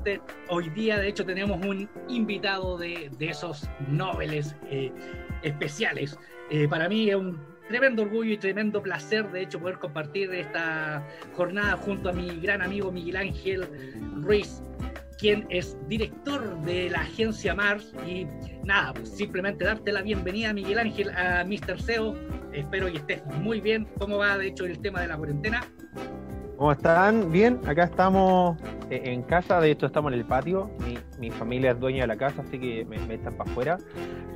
Exactamente. Hoy día, de hecho, tenemos un invitado de, esos noveles eh, especiales. Eh, para mí es un tremendo orgullo y tremendo placer, de hecho, poder compartir esta jornada junto a mi gran amigo Miguel Ángel Ruiz, quien es director de la agencia Mars. Y nada, pues simplemente darte la bienvenida, Miguel Ángel, a Mr. SEO. Espero que estés muy bien. ¿Cómo va, de hecho, el tema de la cuarentena? ¿Cómo están? Bien, acá estamos eh, en casa, de hecho estamos en el patio, mi, familia es dueña de la casa, así que me, están para afuera.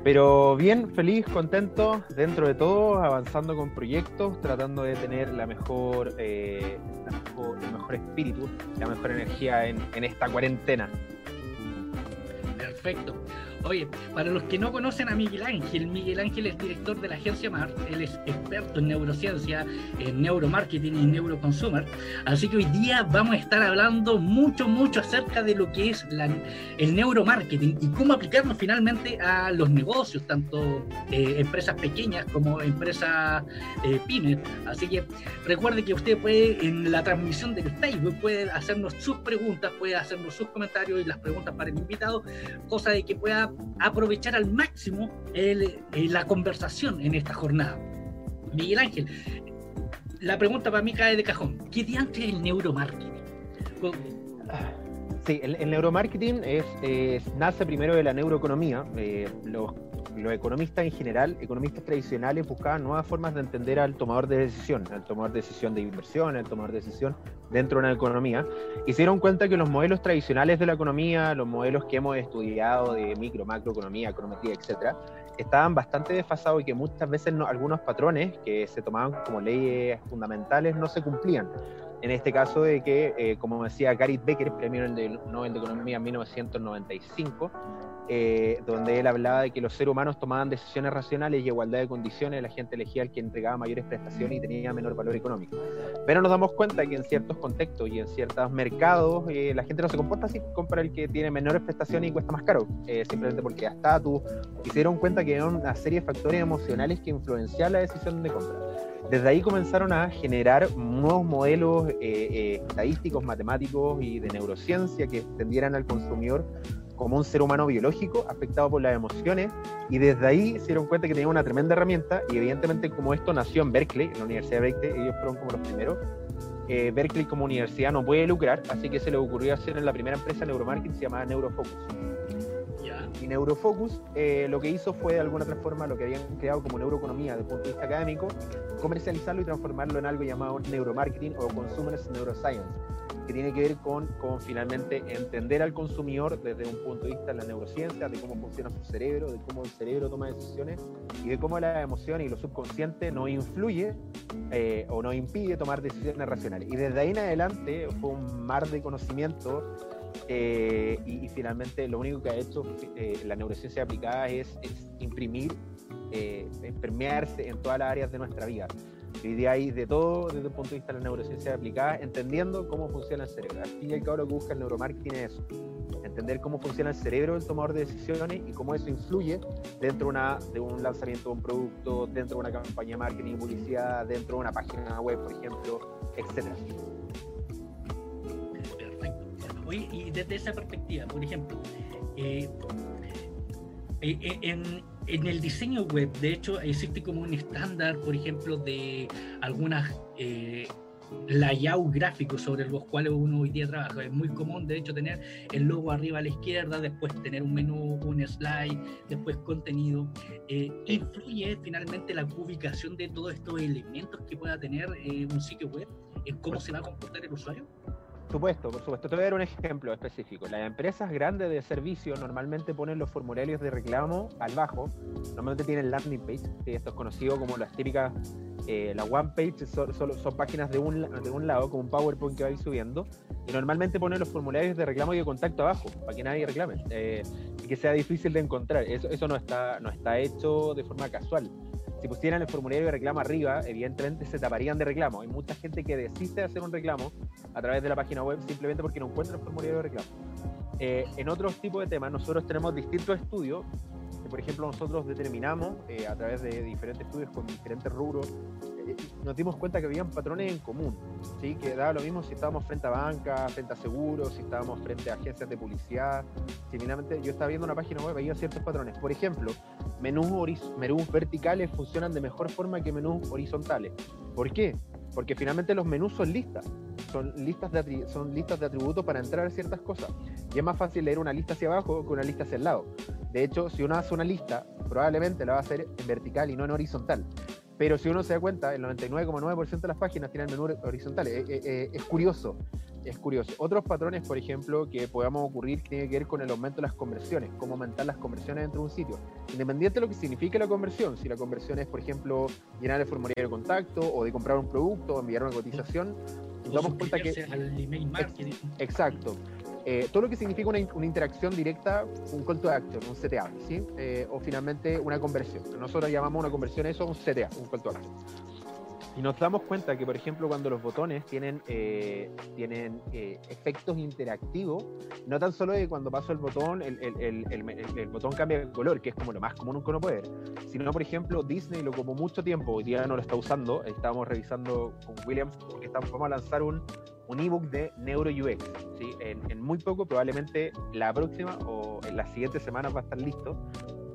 Pero bien, feliz, contento, dentro de todo, avanzando con proyectos, tratando de tener la mejor, eh, el mejor espíritu, la mejor energía en, en esta cuarentena. Perfecto. Oye, para los que no conocen a Miguel Ángel, Miguel Ángel es director de la agencia MAR, él es experto en neurociencia, en neuromarketing y neuroconsumer, así que hoy día vamos a estar hablando mucho, mucho acerca de lo que es el neuromarketing y cómo aplicarlo finalmente a los negocios, tanto eh, empresas pequeñas como empresas eh, pymes. Así que recuerde que usted puede, en la transmisión del Facebook, puede hacernos sus preguntas, puede hacernos sus comentarios y las preguntas para el invitado, cosa de que pueda aprovechar al máximo eh, la conversación en esta jornada. Miguel Ángel, la pregunta para mí cae de cajón. ¿Qué diantre es el neuromarketing? Sí, el, neuromarketing es, nace primero de la neuroeconomía. Eh, los los economistas en general, economistas tradicionales, buscaban nuevas formas de entender al tomador de decisión, al tomador de decisión de inversión, al tomador de decisión dentro de una economía, y se dieron cuenta que los modelos tradicionales de la economía, los modelos que hemos estudiado de micro, macroeconomía, econometría, etcétera, estaban bastante desfasados y que muchas veces algunos patrones que se tomaban como leyes fundamentales no se cumplían. En este caso de que, eh, como decía Gary Becker, premio Nobel de Economía en 1995, eh, donde él hablaba de que los seres humanos tomaban decisiones racionales y igualdad de condiciones, la gente elegía al que entregaba mayores prestaciones y tenía menor valor económico. Pero nos damos cuenta que en ciertos contextos y en ciertos mercados eh, la gente no se comporta así, compra el que tiene menores prestaciones y cuesta más caro, simplemente porque ya estatus, y se dieron cuenta que eran una serie de factores emocionales que influenciaban la decisión de compra. Desde ahí comenzaron a generar nuevos modelos eh, eh, estadísticos, matemáticos y de neurociencia que extendieran al consumidor como un ser humano biológico afectado por las emociones y desde ahí se dieron cuenta que tenía una tremenda herramienta y evidentemente como esto nació en Berkeley, en la Universidad de Berkeley, ellos fueron como los primeros, eh, Berkeley como universidad no puede lucrar, así que se le ocurrió hacer en la primera empresa neuromarketing se llamaba Neurofocus. Y Neurofocus eh, lo que hizo fue de alguna otra forma lo que habían creado como neuroeconomía desde el punto de vista académico, comercializarlo y transformarlo en algo llamado neuromarketing o consumers neuroscience, que tiene que ver con, con finalmente entender al consumidor desde un punto de vista de la neurociencia, de cómo funciona su cerebro, de cómo el cerebro toma decisiones y de cómo la emoción y lo subconsciente no influye eh, o no impide tomar decisiones racionales. Y desde ahí en adelante fue un mar de conocimiento eh, y, finalmente lo único que ha hecho eh, la neurociencia aplicada es, imprimir, eh, permearse en todas las áreas de nuestra vida. Hoy día hay de todo desde el punto de vista de la neurociencia aplicada, entendiendo cómo funciona el cerebro. Al fin y al cabo lo que busca el neuromarketing es entender cómo funciona el cerebro del tomador de decisiones y cómo eso influye dentro de un lanzamiento de un producto, dentro de una campaña de marketing y publicidad, dentro de una página web, por ejemplo, etcétera y desde esa perspectiva, por ejemplo, eh, eh, en, en, el diseño web, de hecho, existe como un estándar, por ejemplo, de algunas layout gráficos sobre los cuales uno hoy día trabaja. Es muy común, de hecho, tener el logo arriba a la izquierda, después tener un menú, un slide, después contenido. ¿Influye finalmente la ubicación de todos estos elementos que pueda tener un sitio web en cómo se va a comportar el usuario? Supuesto, por supuesto. Te voy a dar un ejemplo específico. Las empresas grandes de servicio normalmente ponen los formularios de reclamo al bajo. Normalmente tienen landing page, que esto es conocido como las típicas, eh, la one page son, son, páginas de un, de un lado, como un PowerPoint que va a ir subiendo. Y normalmente ponen los formularios de reclamo y de contacto abajo, para que nadie reclame. Eh, y que sea difícil de encontrar. Eso, eso no, está, no está hecho de forma casual si pusieran el formulario de reclamo arriba, evidentemente se taparían de reclamo. Hay mucha gente que desiste de hacer un reclamo a través de la página web simplemente porque no encuentra el formulario de reclamo. Eh, en otros tipos de temas, nosotros tenemos distintos estudios. por ejemplo, nosotros determinamos eh, a través de diferentes estudios con diferentes rubros, eh, nos dimos cuenta que habían patrones en común, ¿sí? que daba lo mismo si estábamos frente a banca, frente a seguros, si estábamos frente a agencias de publicidad. Similarmente, yo estaba viendo una página web, había ciertos patrones. Por ejemplo, menús, menús verticales funcionan de mejor forma que menús horizontales. ¿Por qué? Porque finalmente los menús son listas, son listas de, atributos para entrar a ciertas cosas. Y es más fácil leer una lista hacia abajo que una lista hacia el lado. De hecho, si uno hace una lista, probablemente la va a hacer en vertical y no en horizontal. Pero si uno se da cuenta, el 99,9% de las páginas tienen menú horizontales. Es curioso, es curioso. Otros patrones, por ejemplo, que podamos ocurrir tiene que ver con el aumento de las conversiones, cómo aumentar las conversiones dentro de un sitio. Independiente de lo que signifique la conversión, si la conversión es, por ejemplo, llenar el formulario de contacto o de comprar un producto o enviar una cotización, nos damos cuenta que... Al email marketing. Exacto. Eh, todo lo que significa una, interacción directa, un call to action, un CTA, ¿sí? Eh, o finalmente una conversión. Nosotros llamamos una conversión eso un CTA, un call to action. Y nos damos cuenta que, por ejemplo, cuando los botones tienen, eh, tienen efectos interactivos, no tan solo de cuando paso el botón, el, el, el, botón cambia de color, que es como lo más común que uno puede ver, sino, por ejemplo, Disney lo como mucho tiempo, hoy día no lo está usando, estábamos revisando con Williams, porque estamos, vamos a lanzar un, un ebook de Neuro UX. ¿sí? En, muy poco, probablemente la próxima o en las siguientes semanas va a estar listo.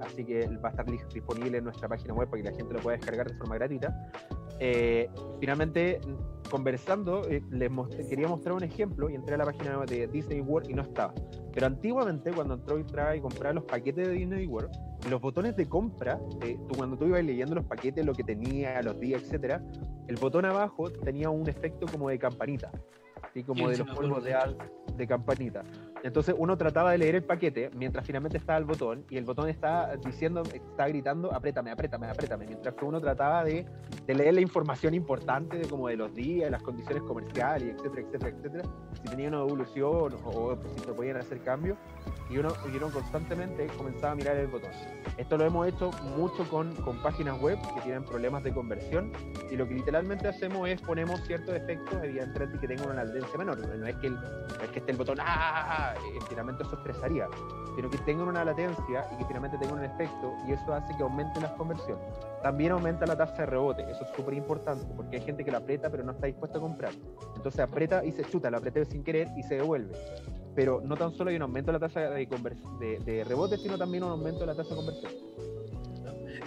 Así que va a estar disponible en nuestra página web para que la gente lo pueda descargar de forma gratuita. Eh, finalmente, conversando, eh, les quería mostrar un ejemplo y entré a la página de Disney World y no estaba. Pero antiguamente, cuando entró y traía y compraba los paquetes de Disney World, los botones de compra, tú, cuando tú ibas leyendo los paquetes, lo que tenía, los días, etcétera, el botón abajo tenía un efecto como de campanita así como de los polvos de, de campanita. Entonces uno trataba de leer el paquete mientras finalmente estaba el botón y el botón está diciendo, está gritando, apriétame, apriétame, apriétame, mientras que uno trataba de, de leer la información importante de como de los días, las condiciones comerciales, etcétera, etcétera, etcétera, si tenía una evolución o, si se podían hacer cambios y uno, y uno constantemente comenzaba a mirar el botón. Esto lo hemos hecho mucho con, con páginas web que tienen problemas de conversión y lo que literalmente hacemos es ponemos ciertos efectos, evidentemente que tengan una latencia menor, no es que, el, no es que esté el botón ¡ah! Eh, finalmente eso estresaría, sino que tengan una latencia y que finalmente tengan un efecto y eso hace que aumente las conversiones. También aumenta la tasa de rebote, eso es súper importante porque hay gente que la aprieta pero no está dispuesta a comprar. Entonces aprieta y se chuta, la aprieta sin querer y se devuelve. Pero no tan solo hay un aumento de la tasa de, de, rebote, sino también un aumento de la tasa de conversión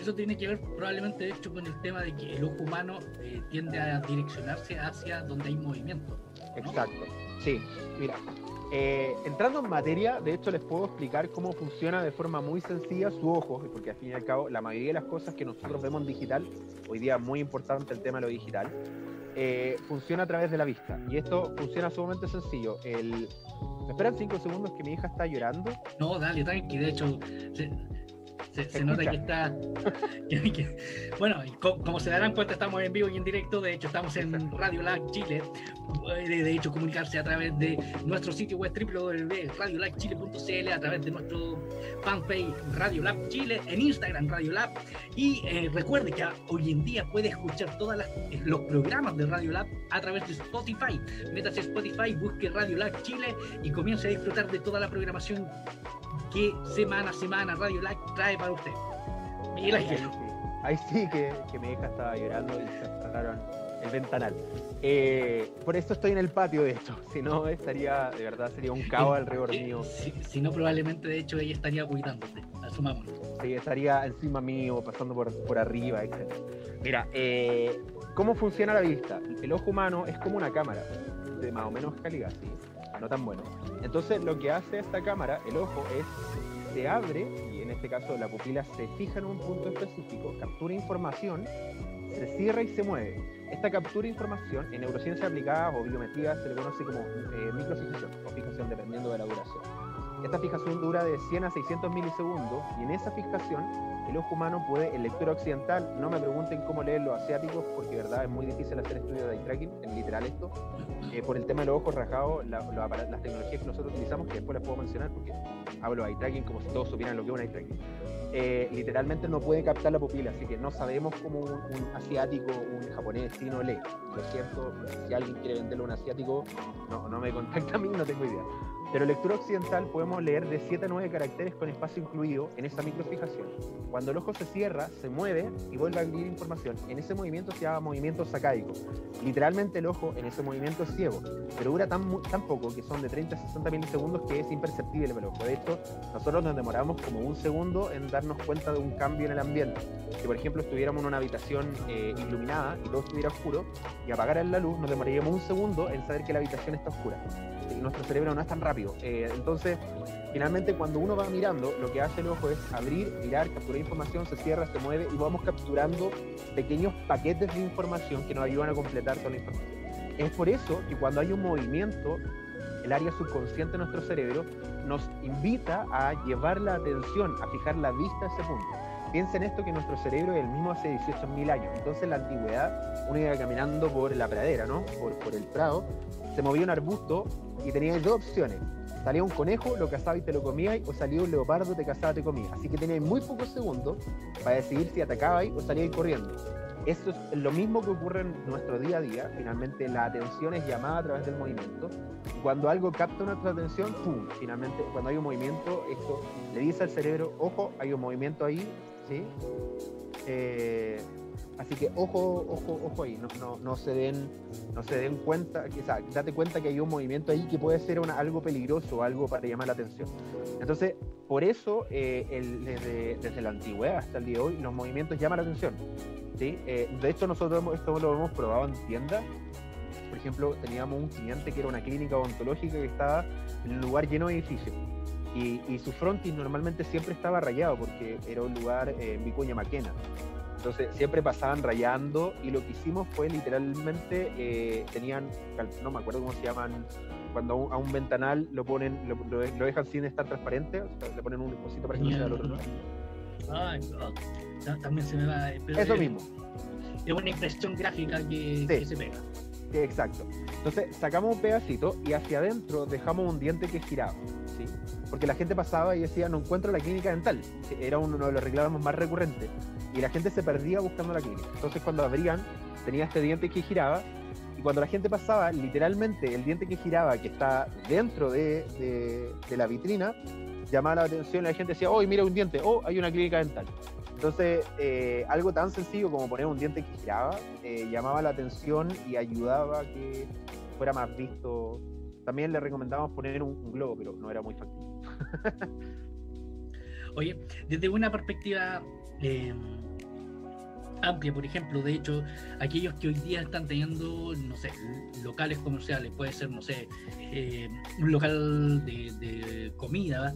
eso tiene que ver probablemente de hecho con el tema de que el ojo humano eh, tiende a direccionarse hacia donde hay movimiento. Exacto, sí, mira, eh, entrando en materia, de hecho les puedo explicar cómo funciona de forma muy sencilla su ojo, porque al fin y al cabo la mayoría de las cosas que nosotros vemos en digital, hoy día muy importante el tema de lo digital, eh, funciona a través de la vista. Y esto funciona sumamente sencillo. El... ¿Me esperan cinco segundos que mi hija está llorando? No, dale, tranqui. De hecho, nota que está. bueno, como se darán cuenta, estamos en vivo y en directo. De hecho, estamos en Radio Lag Chile. Puede, de hecho, comunicarse a través de nuestro sitio web www.radiolabchile.cl, a través de nuestro fanpage Radio Lab Chile, en Instagram Radio Lab. Y eh, recuerde que hoy en día puede escuchar todos los programas de Radio Lab a través de Spotify. Métase a Spotify, busque Radio Lab Chile y comience a disfrutar de toda la programación que semana a semana Radio Live trae para usted. Miguel Ángel. Ahí sí, que, que, mi hija estaba llorando y se cerraron el ventanal. Eh, por eso estoy en el patio, de hecho. Si no, estaría, de verdad, sería un caos alrededor mío. Si, no, probablemente, de hecho, ella estaría cuidándote. Asumámoslo. Sí, estaría encima mío, pasando por, por arriba, etc. Mira, eh, ¿cómo funciona la vista? El ojo humano es como una cámara, de más o menos calidad, ¿sí? No tan bueno. Entonces lo que hace esta cámara, el ojo, es se abre y en este caso la pupila se fija en un punto específico, captura información, se cierra y se mueve. Esta captura de información en neurociencia aplicada o biometría se le conoce como eh, microfijación o fijación dependiendo de la duración. Esta fijación dura de 100 a 600 milisegundos y en esa fijación el ojo humano puede, en lectura occidental, no me pregunten cómo leer los asiáticos, porque de verdad es muy difícil hacer estudios de eye tracking, en literal esto, eh, por el tema de los ojos rajados, las tecnologías que nosotros utilizamos, que después les puedo mencionar, porque hablo de eye tracking como si todos supieran lo que es un eye tracking. Eh, literalmente no puede captar la pupila, así que no sabemos cómo un, asiático, un japonés, chino lee. Lo cierto, si alguien quiere venderlo a un asiático, no me contacta a mí, no tengo idea. Pero lectura occidental podemos leer de 7 a 9 caracteres con espacio incluido en esa microfijación. Cuando el ojo se cierra, se mueve y vuelve a abrir información. En ese movimiento se llama movimiento sacádico. Literalmente el ojo en ese movimiento es ciego, pero dura tan, poco que son de 30 a 60 milisegundos que es imperceptible el ojo. De hecho, nosotros nos demoramos como un segundo en darnos cuenta de un cambio en el ambiente. Si por ejemplo estuviéramos en una habitación eh, iluminada y todo estuviera oscuro y apagaran la luz, nos demoraríamos un segundo en saber que la habitación está oscura. Y nuestro cerebro no es tan rápido eh, entonces, finalmente cuando uno va mirando, lo que hace el ojo es abrir, mirar, capturar información, se cierra, se mueve y vamos capturando pequeños paquetes de información que nos ayudan a completar toda la información. Es por eso que cuando hay un movimiento, el área subconsciente de nuestro cerebro nos invita a llevar la atención, a fijar la vista a ese punto. Piensen esto que nuestro cerebro es el mismo hace 18.000 años. Entonces en la antigüedad uno iba caminando por la pradera, ¿no? Por, el prado, se movía un arbusto y tenía dos opciones. Salía un conejo, lo cazaba y te lo comías, o salía un leopardo, te cazaba, te comía. Así que tenías muy pocos segundos para decidir si atacabais o salíais corriendo. Esto es lo mismo que ocurre en nuestro día a día. Finalmente, la atención es llamada a través del movimiento. Cuando algo capta nuestra atención, ¡pum! Finalmente, cuando hay un movimiento, esto le dice al cerebro, ojo, hay un movimiento ahí, ¿sí? Eh, Así que ojo, ojo, ojo ahí, no, no, se den, no se den cuenta, o sea, date cuenta que hay un movimiento ahí que puede ser algo peligroso, algo para llamar la atención. Entonces, por eso, eh, desde, la antigüedad hasta el día de hoy, los movimientos llaman la atención. ¿sí? Eh, de hecho, nosotros esto lo hemos probado en tiendas. Por ejemplo, teníamos un cliente que era una clínica odontológica que estaba en un lugar lleno de edificios. Y, su frontis normalmente siempre estaba rayado porque era un lugar eh, en Vicuña Maquena. Entonces siempre pasaban rayando y lo que hicimos fue literalmente, eh, tenían, no me acuerdo cómo se llaman, cuando a un, ventanal lo ponen, lo, dejan sin estar transparente, le ponen un cosito para que no sea al otro lado. Ay, también se me va. Eso mismo. Es una impresión gráfica que, se pega. exacto. Entonces sacamos un pedacito y hacia adentro dejamos un diente que giraba. Porque la gente pasaba y decía, no encuentro la clínica dental. Era uno de los reclamos más recurrentes y la gente se perdía buscando la clínica. Entonces cuando abrían, tenía este diente que giraba y cuando la gente pasaba, literalmente el diente que giraba, que está dentro de, la vitrina, llamaba la atención la gente decía, oh, mira un diente, oh, hay una clínica dental. Entonces, eh, algo tan sencillo como poner un diente que giraba, eh, llamaba la atención y ayudaba a que fuera más visto. También le recomendamos poner un, globo, pero no era muy factible. Oye, desde una perspectiva eh, amplia, por ejemplo, de hecho, aquellos que hoy día están teniendo, no sé, locales comerciales, puede ser, no sé, eh, un local de, comida,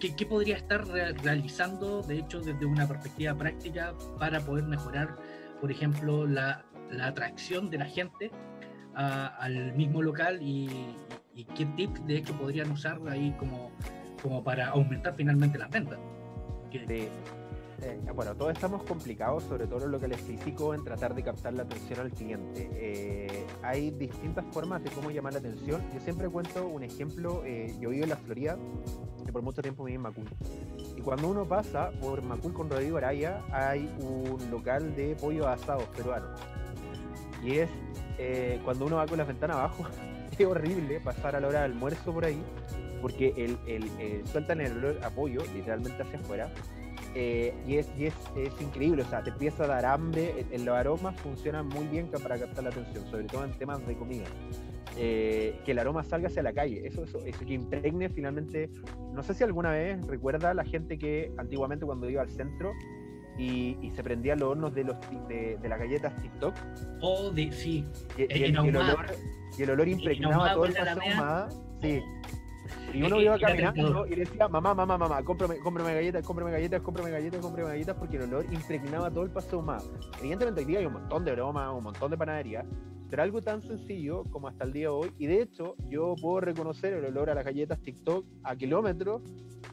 ¿qué, podría estar realizando, de hecho, desde una perspectiva práctica para poder mejorar, por ejemplo, la, atracción de la gente al mismo local y, qué tips, de hecho, podrían usar ahí como, como para aumentar finalmente las ventas? Eh, bueno, todos estamos complicados, sobre todo en los locales físicos, en tratar de captar la atención al cliente. Eh, hay distintas formas de cómo llamar la atención. Yo siempre cuento un ejemplo. Eh, yo vivo en la Florida, que por mucho tiempo viví en Macul. Y cuando uno pasa por Macul con Rodrigo Araya, hay un local de pollo asado peruano. Y es cuando uno va con la ventana abajo, es horrible pasar a la hora de almuerzo por ahí, porque el, el, sueltan el olor a pollo literalmente hacia afuera eh, y, es, y es, es, increíble, o sea, te empieza a dar hambre, los aromas funcionan muy bien para captar la atención, sobre todo en temas de comida. Eh, que el aroma salga hacia la calle, eso, eso, eso, que impregne finalmente, no sé si alguna vez recuerda la gente que antiguamente cuando iba al centro y, y se prendían los hornos de, los, de, de las galletas TikTok. Oh, de, sí. Y, el, olor, y el olor impregnaba todo el paseo Sí. Y uno iba caminando y decía, mamá, mamá, mamá, cómprame, cómprame galletas, cómprame galletas, cómprame galletas, cómprame galletas, porque el olor impregnaba todo el paseo más. Evidentemente hoy día hay un montón de bromas, un montón de panaderías, pero algo tan sencillo como hasta el día de hoy, y de hecho yo puedo reconocer el olor a las galletas TikTok a kilómetros,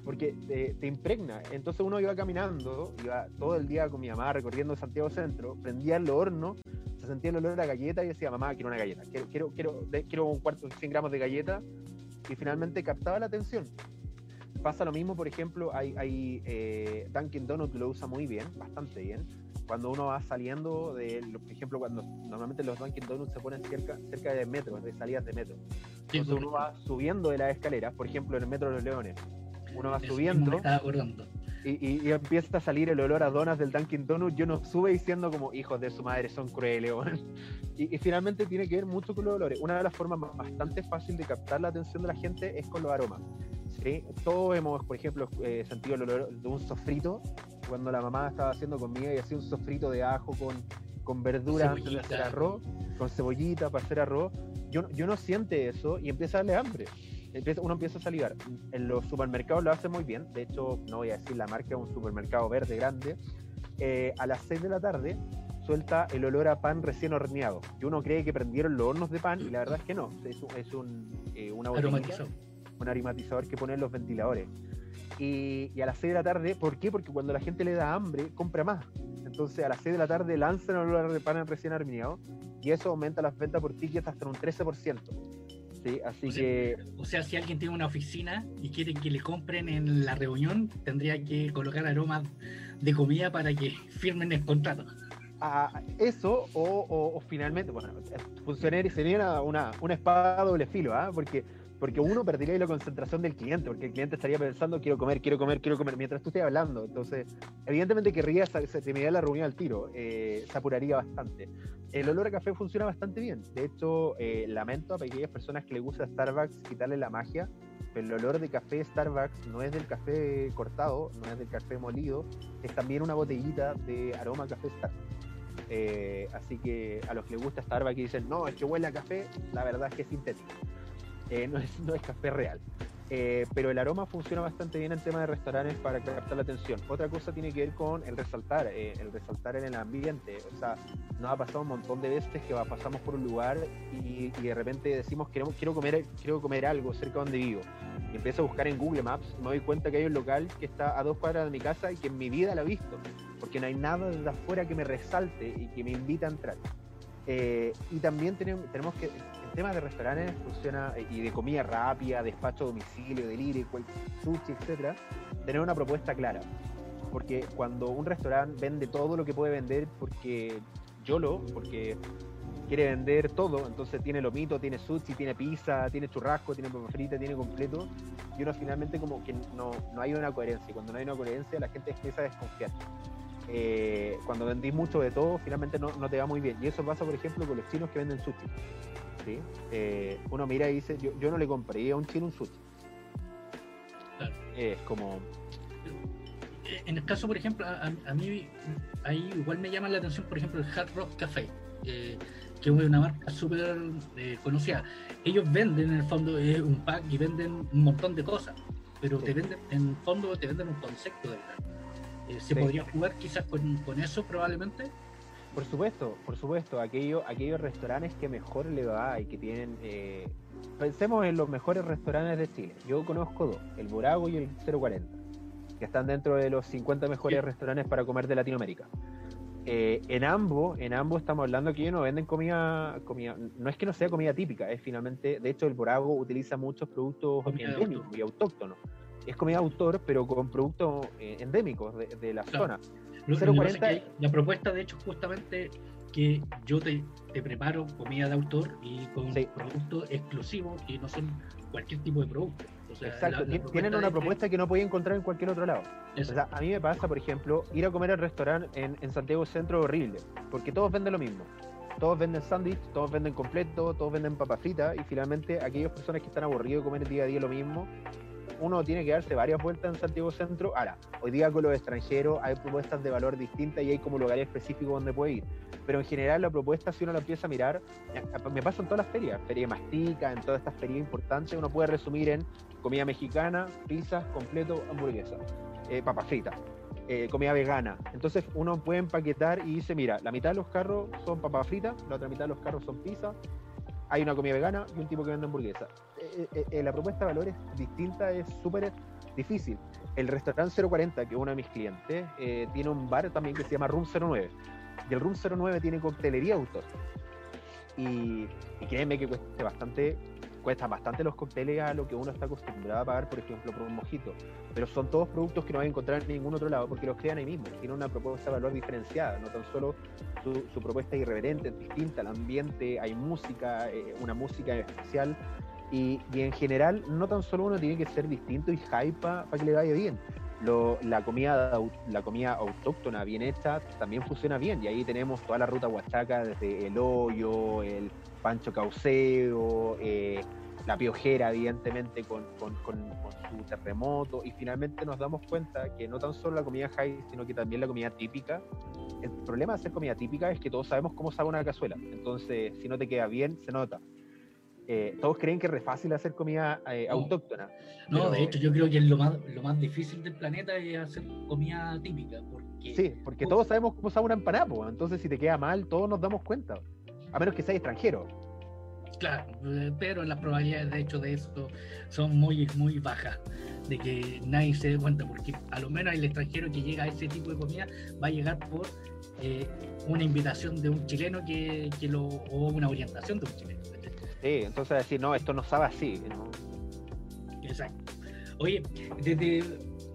porque te, impregna. Entonces uno iba caminando, iba todo el día con mi mamá recorriendo Santiago Centro, prendía el horno, se sentía el olor a la galleta y decía, mamá, quiero una galleta, quiero, quiero, quiero, quiero un cuarto, 100 gramos de galleta y finalmente captaba la atención. Pasa lo mismo, por ejemplo, hay, hay eh, Dunkin' Donuts lo usa muy bien, bastante bien, cuando uno va saliendo de, por ejemplo, cuando normalmente los Dunkin' Donuts se ponen cerca, cerca de metros, de salidas de metro. Entonces uno va subiendo de las escaleras, por ejemplo, en el metro de los Leones. Uno va subiendo y, y, empieza a salir el olor a donas del Dunkin' Donuts. Yo no sube diciendo como hijos de su madre son crueles. Y, y, finalmente tiene que ver mucho con los olores. Una de las formas bastante fácil de captar la atención de la gente es con los aromas. ¿Sí? Todos hemos, por ejemplo, eh, sentido el olor de un sofrito cuando la mamá estaba haciendo comida y hacía un sofrito de ajo con, con verduras antes de hacer arroz, con cebollita para hacer arroz. Yo, yo no siente eso y empieza a darle hambre. Empieza, uno empieza a salivar. En los supermercados lo hace muy bien. De hecho, no voy a decir la marca, un supermercado verde grande. Eh, a las 6 de la tarde suelta el olor a pan recién horneado. Y uno cree que prendieron los hornos de pan y la verdad es que no. Es, un, es un, eh, una un aromatizador que ponen los ventiladores. Y, a las 6 de la tarde, ¿por qué? Porque cuando la gente le da hambre, compra más. Entonces a las 6 de la tarde lanzan el olor de pan recién horneado y eso aumenta las ventas por tickets hasta un 13%. Sí, así que... o sea, si alguien tiene una oficina y quiere que le compren en la reunión, tendría que colocar aromas de comida para que firmen el contrato. Ah, eso, o, finalmente, bueno, funcionaría sería una, una, espada doble filo, ¿ah? porque porque uno perdería la concentración del cliente, porque el cliente estaría pensando, quiero comer, quiero comer, quiero comer, mientras tú estés hablando. Entonces, evidentemente querría, se terminaría la reunión al tiro, eh, se apuraría bastante. El olor a café funciona bastante bien. De hecho, eh, lamento a aquellas personas que les gusta Starbucks quitarle la magia, pero el olor de café Starbucks no es del café cortado, no es del café molido, es también una botellita de aroma café Starbucks. Eh, así que a los que les gusta Starbucks y dicen, no, es que huele a café, la verdad es que es sintético. Eh, no, es, no es café real. Eh, pero el aroma funciona bastante bien en tema de restaurantes para captar la atención. Otra cosa tiene que ver con el resaltar, eh, el resaltar en el ambiente. O sea, nos ha pasado un montón de veces que pasamos por un lugar y, de repente decimos quiero, quiero, comer, quiero comer algo cerca donde vivo. Y empiezo a buscar en Google Maps, me doy cuenta que hay un local que está a dos cuadras de mi casa y que en mi vida lo he visto, porque no hay nada desde afuera que me resalte y que me invita a entrar. y también tenemos, tenemos que temas de restaurantes funciona eh, y de comida rápida, despacho a domicilio, delivery, sushi, etcétera, tener una propuesta clara. Porque cuando un restaurante vende todo lo que puede vender, porque yo lo, porque quiere vender todo, entonces tiene lomito, tiene sushi, tiene pizza, tiene churrasco, tiene papa frita, tiene completo, y uno finalmente como que no, no hay una coherencia, cuando no hay una coherencia la gente empieza a desconfiar. Eh, cuando vendís mucho de todo, finalmente no, te va muy bien. Y eso pasa, por ejemplo, con los chinos que venden sushi. Eh, uno mira y dice, yo, yo no le compraría a un chino un sushi. Es como... En el caso, por ejemplo, a, mí ahí igual me llama la atención, por ejemplo, el Hard Rock Café, que es una marca súper eh, conocida. Ellos venden en el fondo un pack y venden un montón de cosas, pero te venden, en el fondo te venden un concepto de eh, ¿Se podría jugar quizás con, con eso probablemente? Por supuesto, por supuesto, aquellos, aquellos restaurantes que mejor le va y que tienen... Eh, pensemos en los mejores restaurantes de Chile. Yo conozco dos, el Borago y el 040, que están dentro de los 50 mejores restaurantes para comer de Latinoamérica. Eh, en ambos, en ambos estamos hablando que ellos no venden comida, comida, no es que no sea comida típica, es finalmente, de hecho el Borago utiliza muchos productos endémicos y autóctonos. Es comida autor, pero con productos eh, endémicos de, la zona la propuesta, de hecho, justamente que yo te, preparo comida de autor y con productos exclusivos que no son cualquier tipo de producto. Exacto, tienen una propuesta que no podía encontrar en cualquier otro lado. O sea, a mí me pasa, por ejemplo, ir a comer al restaurante en, en Santiago Centro horrible, porque todos venden lo mismo. Todos venden sándwich, todos venden completo, todos venden papas fritas y finalmente aquellas personas que están aburridos de comer día a día lo mismo uno tiene que darse varias vueltas en Santiago Centro. Ahora, hoy día con los extranjeros hay propuestas de valor distintas y hay como lugares específicos donde puede ir. Pero en general la propuesta, si uno la empieza a mirar, me pasa en todas las ferias, feria mastica, en todas estas ferias importantes, uno puede resumir en comida mexicana, pizzas, completo, hamburguesa, eh, papas fritas. Eh, comida vegana. Entonces uno puede empaquetar y dice, mira, la mitad de los carros son papas fritas, la otra mitad de los carros son pizzas, hay una comida vegana y un tipo que vende hamburguesa. Eh, eh, eh, la propuesta de valores distinta es súper difícil. El restaurante 040, que es uno de mis clientes, tiene un bar también que se llama Room 09. Y el Room 09 tiene coctelería autor. Y, y créeme que cuesta bastante cuesta bastante los cócteles a lo que uno está acostumbrado a pagar, por ejemplo, por un mojito. Pero son todos productos que no vas a encontrar en ningún otro lado porque los crean ahí mismo. Tienen una propuesta de valor diferenciada, no tan solo su, propuesta es irreverente, es distinta, el ambiente, hay música, eh, una música especial. Y, y, en general, no tan solo uno tiene que ser distinto y hype para que le vaya bien. Lo, la, comida, la comida autóctona bien hecha también funciona bien. Y ahí tenemos toda la ruta huachaca, desde el hoyo, el pancho cauceo, eh, la piojera, evidentemente, con, con, con, con, su terremoto. Y finalmente nos damos cuenta que no tan solo la comida high, sino que también la comida típica. El problema de hacer comida típica es que todos sabemos cómo sabe una cazuela. Entonces, si no te queda bien, se nota. Eh, todos creen que es re fácil hacer comida eh, no. autóctona. No, pero... de hecho yo creo que lo más, lo más difícil del planeta es hacer comida típica. Porque... Sí, porque todos sabemos cómo sabe una empanada, entonces si te queda mal, todos nos damos cuenta. A menos que seas extranjero. Claro, eh, pero las probabilidades de hecho de esto son muy, muy bajas, de que nadie se dé cuenta, porque a lo menos el extranjero que llega a ese tipo de comida va a llegar por eh, una invitación de un chileno que, que lo, o una orientación de un chileno. Sí, entonces decir, no, esto no sabe así. Exacto. Oye, desde,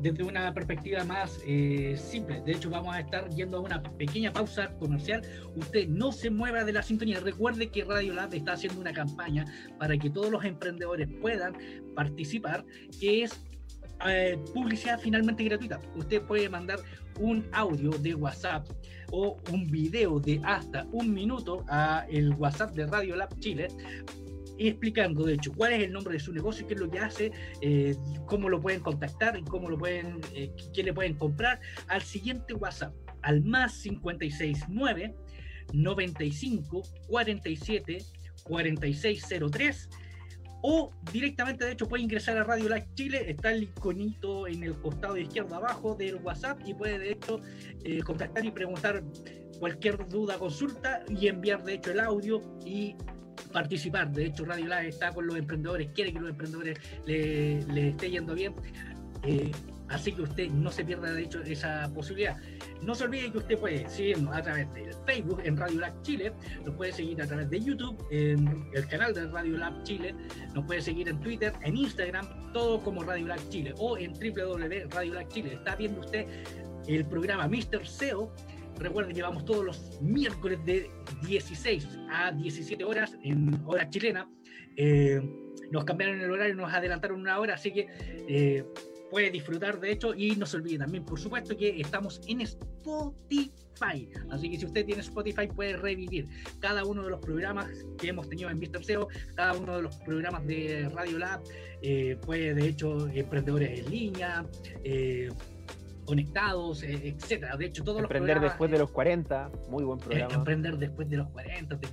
desde una perspectiva más eh, simple, de hecho vamos a estar yendo a una pequeña pausa comercial. Usted no se mueva de la sintonía. Recuerde que Radio Lab está haciendo una campaña para que todos los emprendedores puedan participar, que es eh, publicidad finalmente gratuita. Usted puede mandar un audio de WhatsApp o un video de hasta un minuto a el WhatsApp de Radio Lab Chile explicando de hecho cuál es el nombre de su negocio, qué es lo que hace, eh, cómo lo pueden contactar, cómo lo pueden, eh, qué le pueden comprar al siguiente WhatsApp, al más 569 95 47 4603 o directamente, de hecho, puede ingresar a Radio Live Chile, está el iconito en el costado de izquierda abajo del WhatsApp y puede, de hecho, eh, contactar y preguntar cualquier duda, consulta y enviar, de hecho, el audio y participar. De hecho, Radio Live está con los emprendedores, quiere que los emprendedores le, le esté yendo bien. Eh, así que usted no se pierda, de hecho, esa posibilidad. No se olvide que usted puede seguirnos a través del Facebook en Radio Lab Chile, nos puede seguir a través de YouTube en el canal de Radio Lab Chile, nos puede seguir en Twitter, en Instagram, todo como Radio Lab Chile o en www.radiolab Chile. Está viendo usted el programa Mr. SEO. Recuerden que vamos todos los miércoles de 16 a 17 horas en hora chilena. Eh, nos cambiaron el horario, nos adelantaron una hora, así que eh, puede disfrutar de hecho y no se olvide también por supuesto que estamos en Spotify así que si usted tiene Spotify puede revivir cada uno de los programas que hemos tenido en Mr. SEO cada uno de los programas de Radio Lab eh, puede de hecho emprendedores en línea eh, conectados, eh, etcétera. De hecho, todos Emprender los después de los 40, muy buen programa. Emprender después de los 40, de,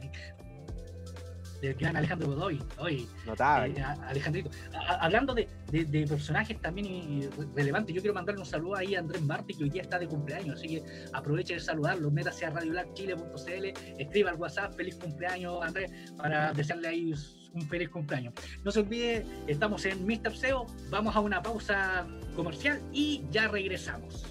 del gran Alejandro Godoy. Hoy, Notable. Eh, Alejandrito. A, hablando de, de, de, personajes también relevantes, yo quiero mandarle un saludo ahí a Andrés Martí, que hoy día está de cumpleaños, así que aproveche de saludarlo, métase a radiolabchile.cl, escriba al WhatsApp, feliz cumpleaños Andrés, para desearle ahí un feliz cumpleaños. No se olvide, estamos en Mr. SEO, vamos a una pausa comercial y ya regresamos.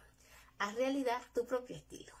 Haz realidad tu propio estilo.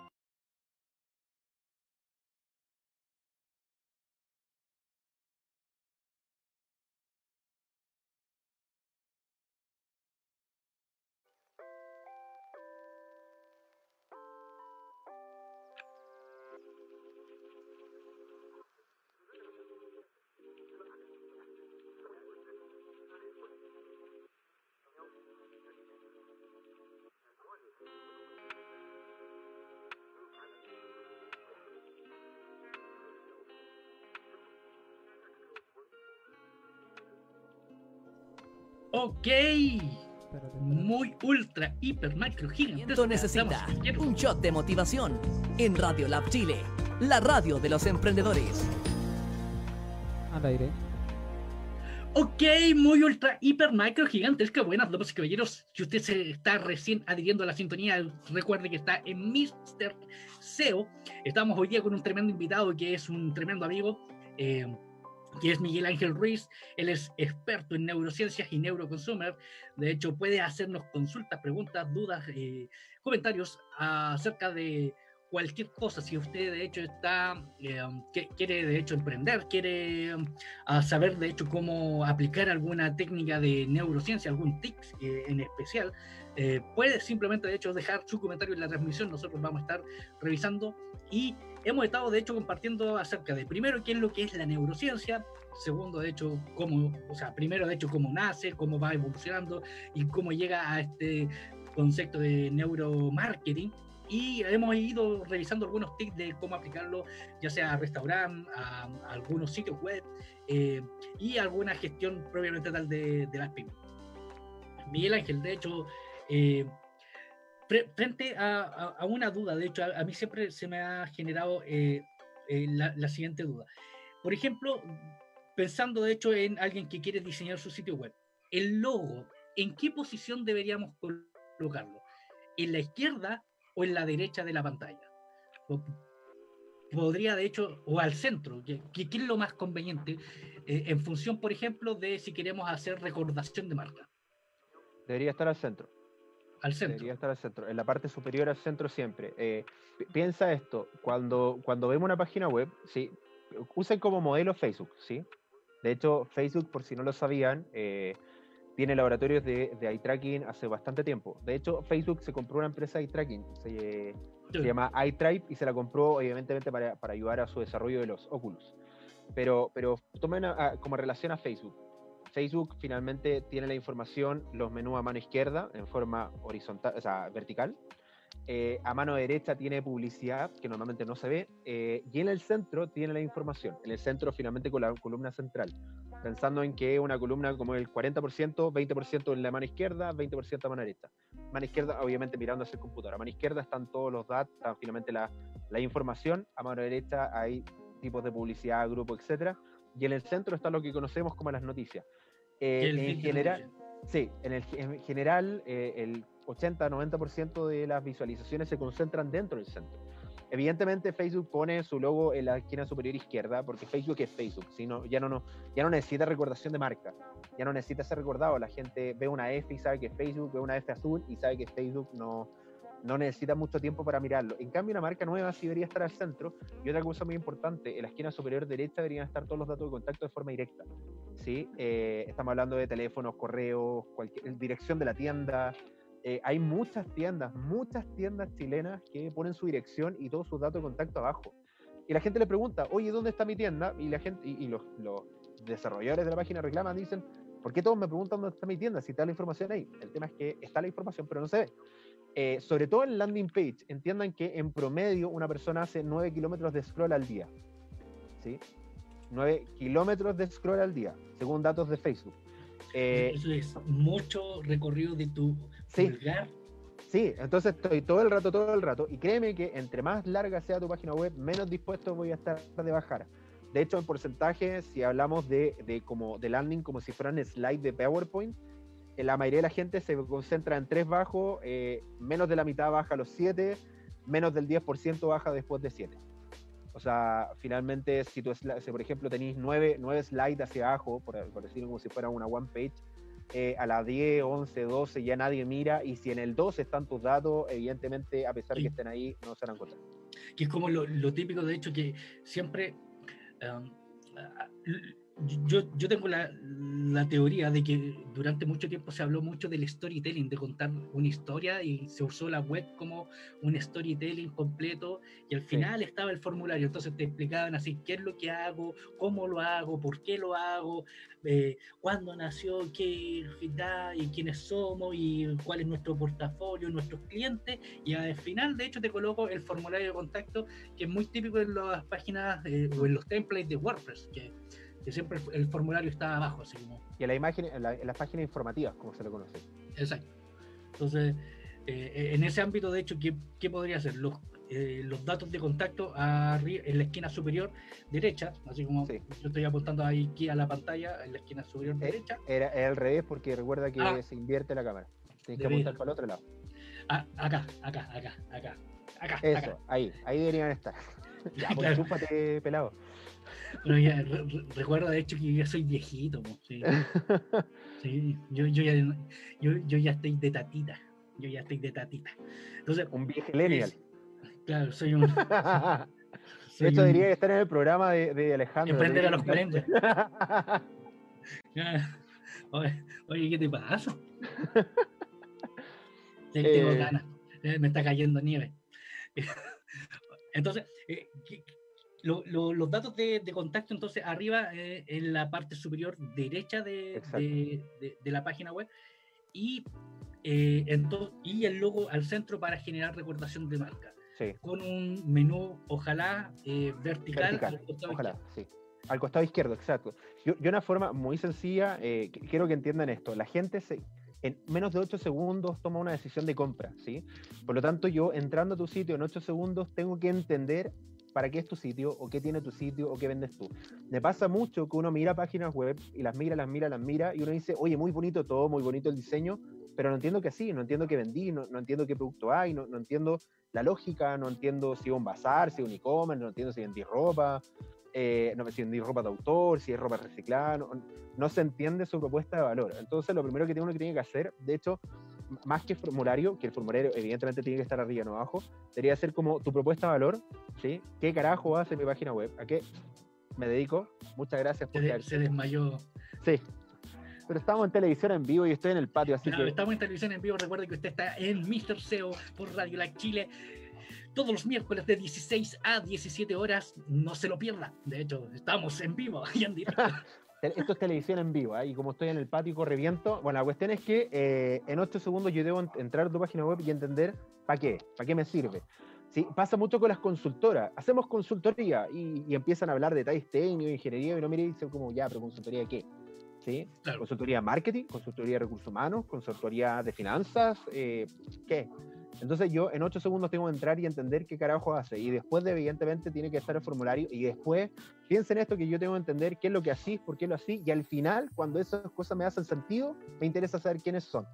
Hiper, macro, gigante. Esto necesita un shot de motivación en Radio Lab Chile, la radio de los emprendedores. Al aire. Ok, muy ultra, hiper, macro, gigantesca. Buenas damas y caballeros. Si usted se está recién adhiriendo a la sintonía, recuerde que está en Mr. SEO. Estamos hoy día con un tremendo invitado que es un tremendo amigo. Eh, que es Miguel Ángel Ruiz. Él es experto en neurociencias y neuroconsumer. De hecho, puede hacernos consultas, preguntas, dudas, eh, comentarios acerca de cualquier cosa. Si usted, de hecho, está, eh, que, quiere, de hecho, emprender, quiere um, saber, de hecho, cómo aplicar alguna técnica de neurociencia, algún tips eh, en especial, puede simplemente, de hecho, dejar su comentario en la transmisión. Nosotros vamos a estar revisando y hemos estado de hecho compartiendo acerca de primero qué es lo que es la neurociencia, segundo de hecho cómo, o sea, primero de hecho cómo nace, cómo va evolucionando y cómo llega a este concepto de neuromarketing. Y hemos ido revisando algunos tips de cómo aplicarlo, ya sea a restaurantes, a, algunos sitios web eh, y alguna gestión propiamente tal de, de las pymes. Miguel Ángel, de hecho, eh, frente a, una duda, de hecho, a, mí siempre se me ha generado eh, eh, la, siguiente duda. Por ejemplo, pensando de hecho en alguien que quiere diseñar su sitio web, el logo, ¿en qué posición deberíamos colocarlo? ¿En la izquierda o en la derecha de la pantalla? Podría, de hecho, o al centro, ¿qué, es lo más conveniente eh, en función, por ejemplo, de si queremos hacer recordación de marca? Debería estar al centro. Al centro. Debería estar al centro, en la parte superior al centro siempre. Eh, piensa esto, cuando, cuando vemos una página web, ¿sí? usen como modelo Facebook, ¿sí? De hecho, Facebook, por si no lo sabían, eh, tiene laboratorios de, de, eye tracking hace bastante tiempo. De hecho, Facebook se compró una empresa de eye tracking, se, se llama iTribe y se la compró evidentemente para, para, ayudar a su desarrollo de los Oculus. Pero, pero tomen como relación a Facebook. Facebook finalmente tiene la información, los menús a mano izquierda en forma horizontal, o sea, vertical. Eh, a mano derecha tiene publicidad, que normalmente no se ve, eh, y en el centro tiene la información. En el centro finalmente con la columna central, pensando en que una columna como el 40%, 20% en la mano izquierda, 20% a mano derecha. Mano izquierda, obviamente mirando hacia el computador. A mano izquierda están todos los datos, están finalmente la, la información. A mano derecha hay tipos de publicidad, grupo, etcétera y en el centro está lo que conocemos como las noticias. Eh, en, general, sí, en, el, en general, eh, el 80-90% de las visualizaciones se concentran dentro del centro. Evidentemente Facebook pone su logo en la esquina superior izquierda porque Facebook es Facebook, sino, ya, no, no, ya no necesita recordación de marca, ya no necesita ser recordado. La gente ve una F y sabe que es Facebook, ve una F azul y sabe que Facebook no, no necesita mucho tiempo para mirarlo. En cambio, una marca nueva sí debería estar al centro. Y otra cosa muy importante, en la esquina superior derecha deberían estar todos los datos de contacto de forma directa. ¿sí? Eh, estamos hablando de teléfonos, correos, cualquier, dirección de la tienda. Eh, hay muchas tiendas, muchas tiendas chilenas que ponen su dirección y todos sus datos de contacto abajo. Y la gente le pregunta, oye, ¿dónde está mi tienda? Y la gente y, los, los desarrolladores de la página reclaman, dicen, ¿por qué todos me preguntan dónde está mi tienda si está la información ahí? El tema es que está la información, pero no se ve. Eh, sobre todo en landing page, entiendan que en promedio una persona hace 9 kilómetros de scroll al día. ¿Sí? 9 kilómetros de scroll al día, según datos de Facebook. Eh, Eso es mucho recorrido de tu sí, Sí, entonces estoy todo el rato, todo el rato, y créeme que entre más larga sea tu página web, menos dispuesto voy a estar de bajar. De hecho, en porcentaje, si hablamos de, de, como, de landing como si fueran slide de PowerPoint, la mayoría de la gente se concentra en tres bajos, eh, menos de la mitad baja a los siete, menos del 10% baja después de siete. O sea, finalmente, si, tú, si por ejemplo tenéis nueve, nueve slides hacia abajo, por, decirlo como si fuera una one page, eh, a las 10, 11, 12 ya nadie mira, y si en el 12 están tus datos, evidentemente, a pesar de que estén ahí, no se harán encontrar. Que es como lo, lo típico, de hecho, que siempre um, yo, yo tengo la, la, teoría de que durante mucho tiempo se habló mucho del storytelling, de contar una historia y se usó la web como un storytelling completo y al final estaba el formulario, entonces te explicaban así qué es lo que hago, cómo lo hago, por qué lo hago, eh, cuándo nació, qué edad y quiénes somos y cuál es nuestro portafolio, nuestros clientes y al final de hecho te coloco el formulario de contacto que es muy típico en las páginas eh, o en los templates de WordPress, que que siempre el formulario está abajo, así como. Y en la imagen, en, la, las páginas informativas, como se lo conoce. Exacto. Entonces, eh, en ese ámbito, de hecho, ¿qué, qué podría ser? Los, eh, los datos de contacto en la esquina superior derecha, así como yo estoy apuntando ahí aquí a la pantalla, en la esquina superior eh, derecha. Era, al revés porque recuerda que ah. se invierte la cámara. Tienes que apuntar para el otro lado. Ah, acá, acá, acá, acá. Acá, Eso, ahí, ahí deberían estar. ya, pues, claro. pelado recuerda de hecho que yo ya soy viejito, sí. yo, yo, ya, yo, yo, ya estoy de tatita. Yo ya estoy de tatita. Entonces, un viejo millennial. claro, soy un. de hecho, diría que estar en el programa de, de Alejandro. Emprender a los 40. oye, oye, ¿qué te pasa? tengo eh. ganas. Eh, me está cayendo nieve. Entonces, eh, los datos de, contacto, entonces, arriba eh, en la parte superior derecha de, de, la página web y, eh, entonces, y el logo al centro para generar recordación de marca. Con un menú, ojalá, eh, vertical, al costado ojalá, sí. Al costado izquierdo, exacto. Yo, yo una forma muy sencilla, quiero que entiendan esto. La gente se, en menos de 8 segundos toma una decisión de compra, ¿sí? Por lo tanto, yo entrando a tu sitio en 8 segundos tengo que entender para qué es tu sitio o qué tiene tu sitio o qué vendes tú. Me pasa mucho que uno mira páginas web y las mira, las mira, las mira y uno dice, oye, muy bonito todo, muy bonito el diseño, pero no entiendo qué sí, no entiendo qué vendí, no, entiendo qué producto hay, no, entiendo la lógica, no entiendo si es un bazar, si es un e-commerce, no entiendo si vendí ropa, eh, no si vendí ropa de autor, si es ropa reciclada, no, no, se entiende su propuesta de valor. Entonces lo primero que uno que tiene que hacer, de hecho, más que formulario, que el formulario evidentemente tiene que estar arriba, no abajo, debería ser como tu propuesta de valor, ¿sí? ¿Qué carajo hace mi página web? ¿A qué me dedico? Muchas gracias por Se, se desmayó. Sí. Pero estamos en televisión en vivo y estoy en el patio, así que... Estamos en televisión en vivo, recuerde que usted está en Mr. SEO por Radio La Chile todos los miércoles de 16 a 17 horas. No se lo pierda. De hecho, estamos en vivo y en directo. Esto es televisión en vivo, ¿eh? y como estoy en el patio y corre bueno, la cuestión es que eh, en 8 segundos yo debo entrar a tu página web y entender para qué, para qué me sirve. ¿Sí? Pasa mucho con las consultoras. Hacemos consultoría y, empiezan a hablar de detalles técnicos, ingeniería, y no mire y dicen como, ya, pero consultoría de qué. ¿Sí? Consultoría de marketing, consultoría de recursos humanos, consultoría de finanzas, eh, ¿qué? Entonces yo en 8 segundos tengo que entrar y entender qué carajo hace. Y después, de, evidentemente, tiene que estar el formulario. Y después, piensen esto que yo tengo que entender qué es lo que así, por qué lo así. Y al final, cuando esas cosas me hacen sentido, me interesa saber quiénes son.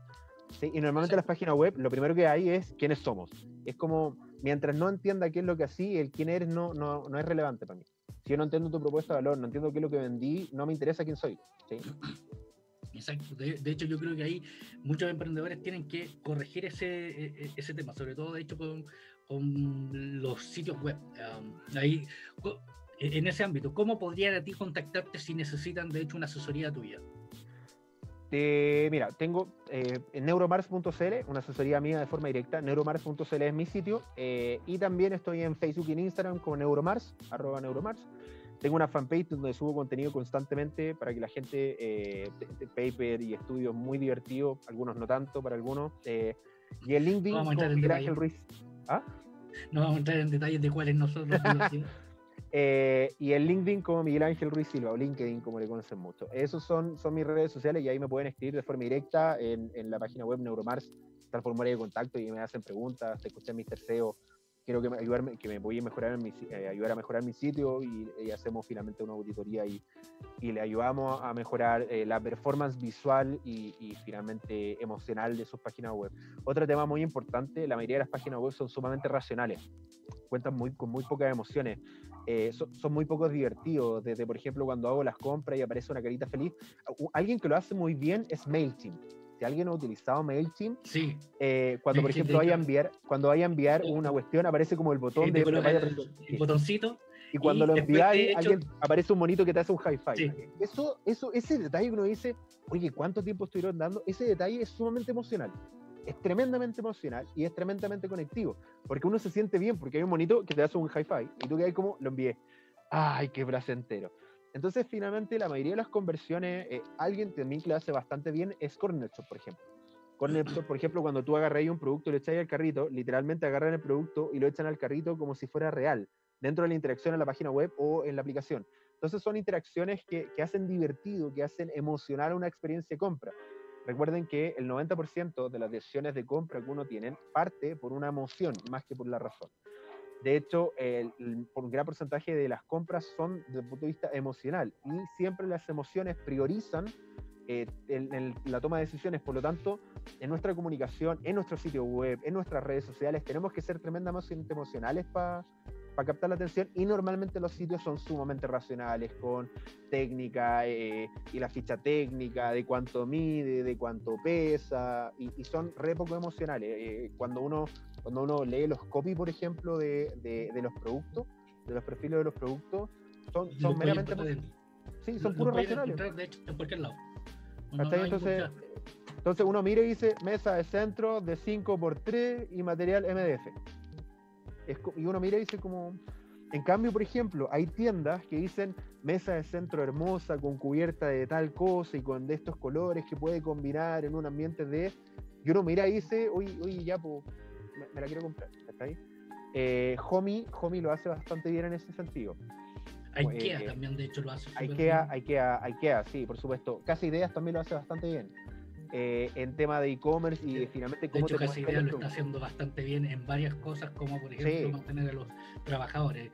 ¿Sí? Y normalmente en las páginas web, lo primero que hay es quiénes somos. Es como, mientras no entienda qué es lo que así, el quién eres no, no, no es relevante para mí. Si yo no entiendo tu propuesta de valor, no entiendo qué es lo que vendí, no me interesa quién soy. ¿sí? Exacto. De, hecho, yo creo que ahí muchos emprendedores tienen que corregir ese, e, e, ese tema, sobre todo, de hecho, con, con los sitios web. Um, ahí, en ese ámbito, ¿cómo podrían a ti contactarte si necesitan, de hecho, una asesoría tuya? Eh, mira, tengo eh, en neuromars.cl, una asesoría mía de forma directa. Neuromars.cl es mi sitio. Eh, y también estoy en Facebook y en Instagram como Neuromars, arroba Neuromars. Tengo una fanpage donde subo contenido constantemente para que la gente, eh, paper y estudios muy divertidos, algunos no tanto para algunos. Eh, y el LinkedIn no vamos a entrar en Ángel Ruiz. ¿Ah? No vamos a entrar en detalles de cuáles nosotros. eh, y el LinkedIn como Miguel Ángel Ruiz Silva, o LinkedIn como le conocen mucho. Esos son, son mis redes sociales y ahí me pueden escribir de forma directa en, en la página web Neuromars, está el formulario de contacto y me hacen preguntas, te escuché mis terceos quiero que me, ayudarme, que me voy a mejorar en mi, eh, ayudar a mejorar mi sitio y, y, hacemos finalmente una auditoría y, y le ayudamos a mejorar eh, la performance visual y, y, finalmente emocional de sus páginas web. Otro tema muy importante, la mayoría de las páginas web son sumamente racionales, cuentan muy, con muy pocas emociones, eh, son, son, muy pocos divertidos, desde por ejemplo cuando hago las compras y aparece una carita feliz, alguien que lo hace muy bien es MailChimp si alguien ha utilizado MailChimp, sí. eh, cuando por ejemplo vaya a enviar, cuando vaya a enviar una cuestión, aparece como el botón de, el, botoncito. Y cuando y lo enviáis, hecho... alguien, aparece un monito que te hace un. Sí. Eso, eso, ese detalle que uno dice, oye, ¿cuánto tiempo estuvieron dando? Ese detalle es sumamente emocional. Es tremendamente emocional y es tremendamente conectivo. Porque uno se siente bien, porque hay un monito que te hace un high five. Y tú que hay como, lo envié. Ay, qué placentero. Entonces, finalmente, la mayoría de las conversiones, eh, alguien también que lo hace bastante bien es Corner Shop, por ejemplo. Corner Shop, por ejemplo, cuando tú agarras un producto y lo echáis al carrito, literalmente agarran el producto y lo echan al carrito como si fuera real, dentro de la interacción en la página web o en la aplicación. Entonces, son interacciones que, que hacen divertido, que hacen emocional una experiencia de compra. Recuerden que el 90% de las decisiones de compra que uno tiene parte por una emoción más que por la razón. De hecho, el, por un gran porcentaje de las compras son desde el punto de vista emocional y siempre las emociones priorizan eh, la toma de decisiones. Por lo tanto, en nuestra comunicación, en nuestro sitio web, en nuestras redes sociales, tenemos que ser tremendamente emocionales para pa captar la atención y normalmente los sitios son sumamente racionales con técnica eh, y la ficha técnica de cuánto mide, de cuánto pesa y, y son re poco emocionales. Eh, cuando uno cuando uno lee los copy, por ejemplo, de, de, de, los productos, de los perfiles de los productos, son, son meramente. Sí, son puros racionales. De hecho, en cualquier lado. No, no entonces, entonces uno mira y dice mesa de centro de 5x3 y material MDF. Es, y uno mira y dice como. En cambio, por ejemplo, hay tiendas que dicen mesa de centro hermosa con cubierta de tal cosa y con de estos colores que puede combinar en un ambiente de. Y uno mira y dice, oye, oye, ya, pues me, me, la quiero comprar. ¿está ahí? Eh, Homey lo hace bastante bien en ese sentido. IKEA eh, también, de hecho, lo hace. IKEA, IKEA, IKEA, sí, por supuesto. Casa Ideas también lo hace bastante bien. Eh, en tema de e-commerce y finalmente cómo de hecho, Ideas lo está haciendo bastante bien en varias cosas, como por ejemplo sí. mantener a los trabajadores.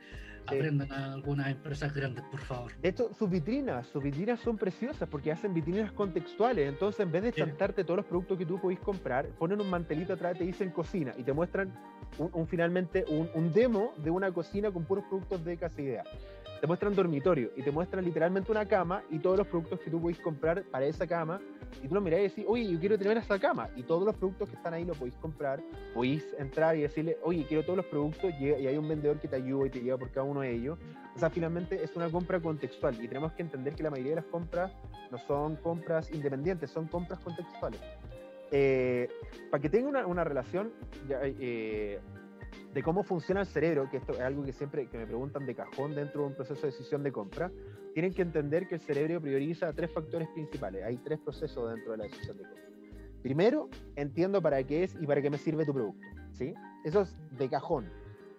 Sí. Aprendan a algunas empresas grandes, por favor. De hecho, sus vitrinas, sus vitrinas son preciosas porque hacen vitrinas contextuales. Entonces, en vez de chantarte todos los productos que tú podéis comprar, ponen un mantelito atrás, te dicen cocina y te muestran un, un finalmente un, un, demo de una cocina con puros productos de Casa Idea. Te muestran dormitorio y te muestran literalmente una cama y todos los productos que tú podéis comprar para esa cama. Y tú lo mirás y decís, oye, yo quiero tener esa cama. Y todos los productos que están ahí lo podéis comprar. Podéis entrar y decirle, oye, quiero todos los productos. Y hay un vendedor que te ayuda y te lleva por cada uno de ellos. O sea, finalmente es una compra contextual. Y tenemos que entender que la mayoría de las compras no son compras independientes, son compras contextuales. Eh, para que tenga una, una relación, ya, eh, de cómo funciona el cerebro, que esto es algo que siempre que me preguntan de cajón dentro de un proceso de decisión de compra, tienen que entender que el cerebro prioriza tres factores principales. Hay tres procesos dentro de la decisión de compra. Primero, entiendo para qué es y para qué me sirve tu producto. ¿sí? Eso es de cajón.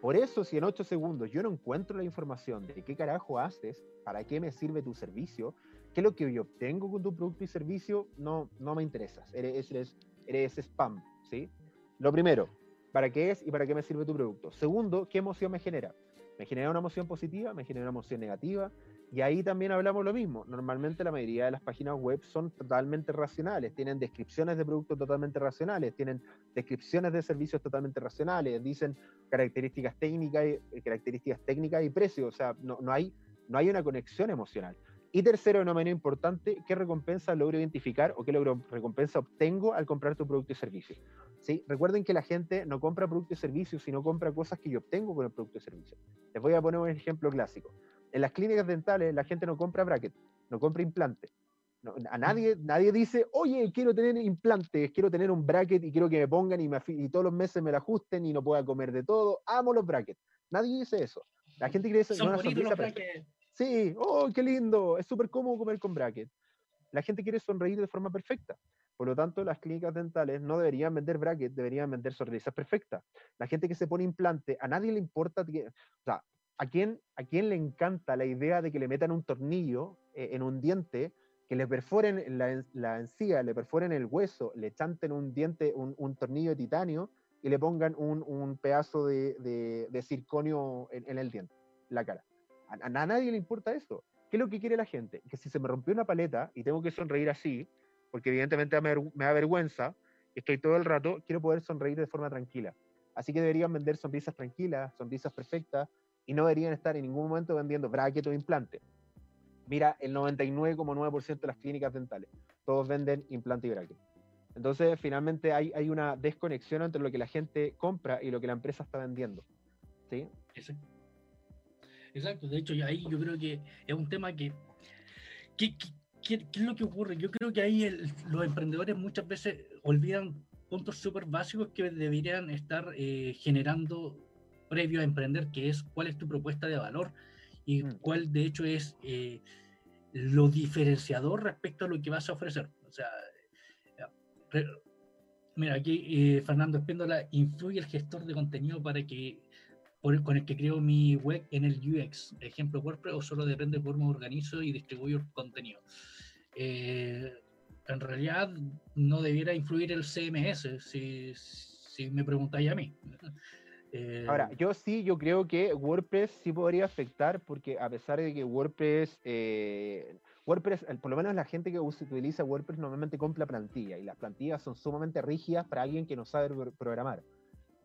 Por eso, si en 8 segundos yo no encuentro la información de qué carajo haces, para qué me sirve tu servicio, qué es lo que yo obtengo con tu producto y servicio, no, no me interesas. Eres, eres, eres spam. ¿sí? Lo primero, para qué es y para qué me sirve tu producto. Segundo, qué emoción me genera. Me genera una emoción positiva, me genera una emoción negativa. Y ahí también hablamos lo mismo. Normalmente la mayoría de las páginas web son totalmente racionales, tienen descripciones de productos totalmente racionales, tienen descripciones de servicios totalmente racionales, dicen características técnicas y, características técnicas y precio. O sea, no, no, hay, no hay una conexión emocional. Y tercero, no menos importante, ¿qué recompensa logro identificar o qué logro, recompensa obtengo al comprar tu producto y servicio? ¿Sí? Recuerden que la gente no compra producto y servicio, sino compra cosas que yo obtengo con el producto y servicio. Les voy a poner un ejemplo clásico. En las clínicas dentales la gente no compra bracket, no compra implante. a nadie, nadie dice, oye, quiero tener implantes, quiero tener un bracket y quiero que me pongan y, me, y todos los meses me lo ajusten y no pueda comer de todo. Amo los brackets. Nadie dice eso. La gente cree eso. Son bonitos los brackets. Sí, oh, qué lindo, es súper cómodo comer con bracket. La gente quiere sonreír de forma perfecta. Por lo tanto, las clínicas dentales no deberían vender bracket, deberían vender sonrisas perfectas. La gente que se pone implante, a nadie le importa, o sea, ¿a quién, ¿a quién le encanta la idea de que le metan un tornillo eh, en un diente, que le perforen la, encía, le perforen el hueso, le chanten un diente, un, tornillo de titanio y le pongan un, pedazo de, de, circonio en, en el diente, la cara? A, nadie le importa eso. ¿Qué es lo que quiere la gente? Que si se me rompió una paleta y tengo que sonreír así, porque evidentemente me, da vergüenza, estoy todo el rato, quiero poder sonreír de forma tranquila. Así que deberían vender sonrisas tranquilas, sonrisas perfectas, y no deberían estar en ningún momento vendiendo bracket o implante. Mira, el 99,9% de las clínicas dentales, todos venden implante y bracket. Entonces, finalmente hay, hay una desconexión entre lo que la gente compra y lo que la empresa está vendiendo. ¿Sí? Exacto, de hecho, ahí yo creo que es un tema que, ¿qué, es lo que ocurre? Yo creo que ahí los emprendedores muchas veces olvidan puntos súper básicos que deberían estar eh, generando previo a emprender, que es cuál es tu propuesta de valor y mm. cuál de hecho es eh, lo diferenciador respecto a lo que vas a ofrecer. O sea, mira, aquí eh, Fernando Espíndola influye el gestor de contenido para que con el que creo mi web en el UX, ejemplo WordPress, o solo depende de cómo organizo y distribuyo el contenido. Eh, en realidad no debiera influir el CMS, si, si me preguntáis a mí. Eh, Ahora, yo sí, yo creo que WordPress sí podría afectar, porque a pesar de que WordPress, eh, WordPress, por lo menos la gente que utiliza WordPress normalmente compra plantilla, y las plantillas son sumamente rígidas para alguien que no sabe programar.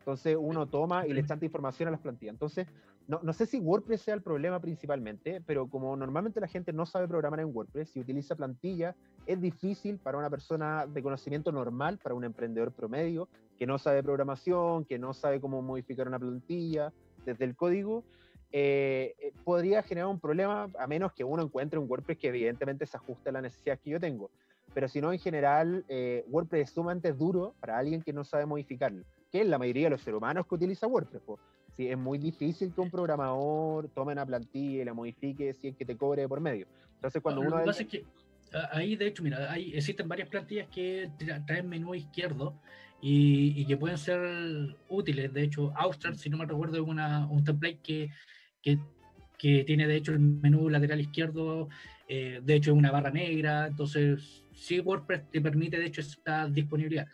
Entonces uno toma y le chanta información a las plantillas. Entonces, no, no, sé si WordPress sea el problema principalmente, pero como normalmente la gente no sabe programar en WordPress y utiliza plantilla, es difícil para una persona de conocimiento normal, para un emprendedor promedio, que no sabe programación, que no sabe cómo modificar una plantilla desde el código, eh, eh, podría generar un problema a menos que uno encuentre un WordPress que evidentemente se ajuste a las necesidades que yo tengo. Pero si no, en general, eh, WordPress es sumamente duro para alguien que no sabe modificarlo que es la mayoría de los seres humanos que utiliza WordPress. Sí, es muy difícil que un programador tome una plantilla y la modifique si es que te cobre por medio. Entonces, cuando uno. Lo que pasa es que ahí, de hecho, mira, hay, existen varias plantillas que traen menú izquierdo y, que pueden ser útiles. De hecho, Austral, si no me recuerdo, es una, un template que, que, que, tiene, de hecho, el menú lateral izquierdo. Eh, de hecho, es una barra negra. Entonces, sí, WordPress te permite, de hecho, esta disponibilidad.